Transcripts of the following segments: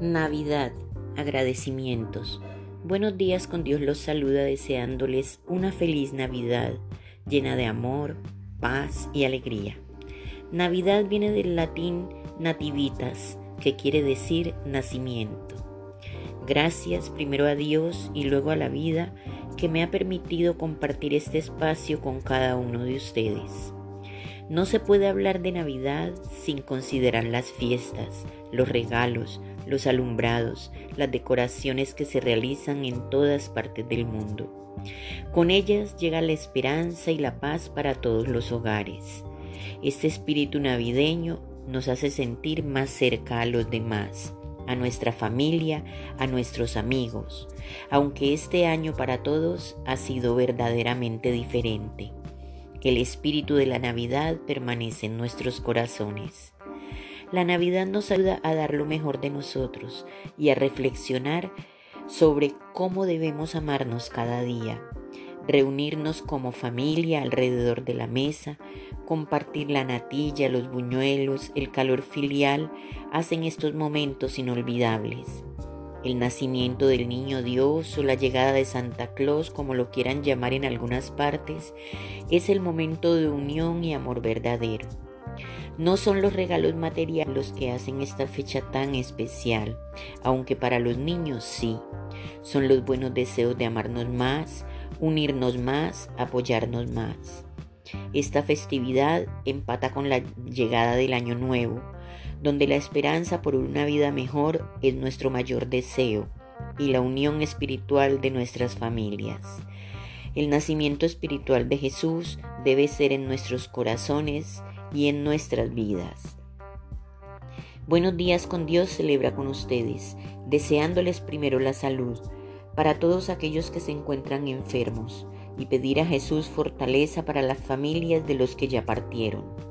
Navidad, agradecimientos. Buenos días con Dios los saluda deseándoles una feliz Navidad llena de amor, paz y alegría. Navidad viene del latín nativitas, que quiere decir nacimiento. Gracias primero a Dios y luego a la vida que me ha permitido compartir este espacio con cada uno de ustedes. No se puede hablar de Navidad sin considerar las fiestas, los regalos, los alumbrados, las decoraciones que se realizan en todas partes del mundo. Con ellas llega la esperanza y la paz para todos los hogares. Este espíritu navideño nos hace sentir más cerca a los demás, a nuestra familia, a nuestros amigos, aunque este año para todos ha sido verdaderamente diferente. El espíritu de la Navidad permanece en nuestros corazones. La Navidad nos ayuda a dar lo mejor de nosotros y a reflexionar sobre cómo debemos amarnos cada día, reunirnos como familia alrededor de la mesa, compartir la natilla, los buñuelos, el calor filial, hacen estos momentos inolvidables el nacimiento del niño Dios o la llegada de Santa Claus, como lo quieran llamar en algunas partes, es el momento de unión y amor verdadero. No son los regalos materiales los que hacen esta fecha tan especial, aunque para los niños sí. Son los buenos deseos de amarnos más, unirnos más, apoyarnos más. Esta festividad empata con la llegada del año nuevo, donde la esperanza por una vida mejor es nuestro mayor deseo y la unión espiritual de nuestras familias. El nacimiento espiritual de Jesús debe ser en nuestros corazones y en nuestras vidas. Buenos días con Dios celebra con ustedes, deseándoles primero la salud para todos aquellos que se encuentran enfermos y pedir a Jesús fortaleza para las familias de los que ya partieron.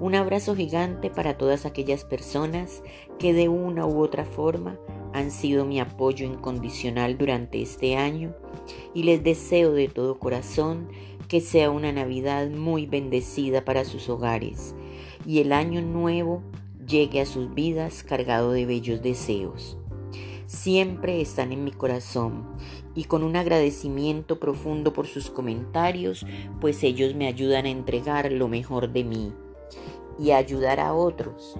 Un abrazo gigante para todas aquellas personas que de una u otra forma han sido mi apoyo incondicional durante este año y les deseo de todo corazón que sea una Navidad muy bendecida para sus hogares y el año nuevo llegue a sus vidas cargado de bellos deseos. Siempre están en mi corazón y con un agradecimiento profundo por sus comentarios, pues ellos me ayudan a entregar lo mejor de mí y ayudar a otros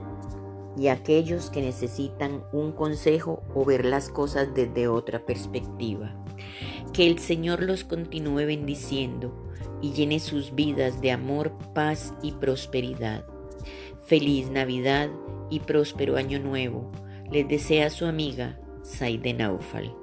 y a aquellos que necesitan un consejo o ver las cosas desde otra perspectiva. Que el Señor los continúe bendiciendo y llene sus vidas de amor, paz y prosperidad. Feliz Navidad y próspero Año Nuevo. Les desea su amiga Saide Naufal.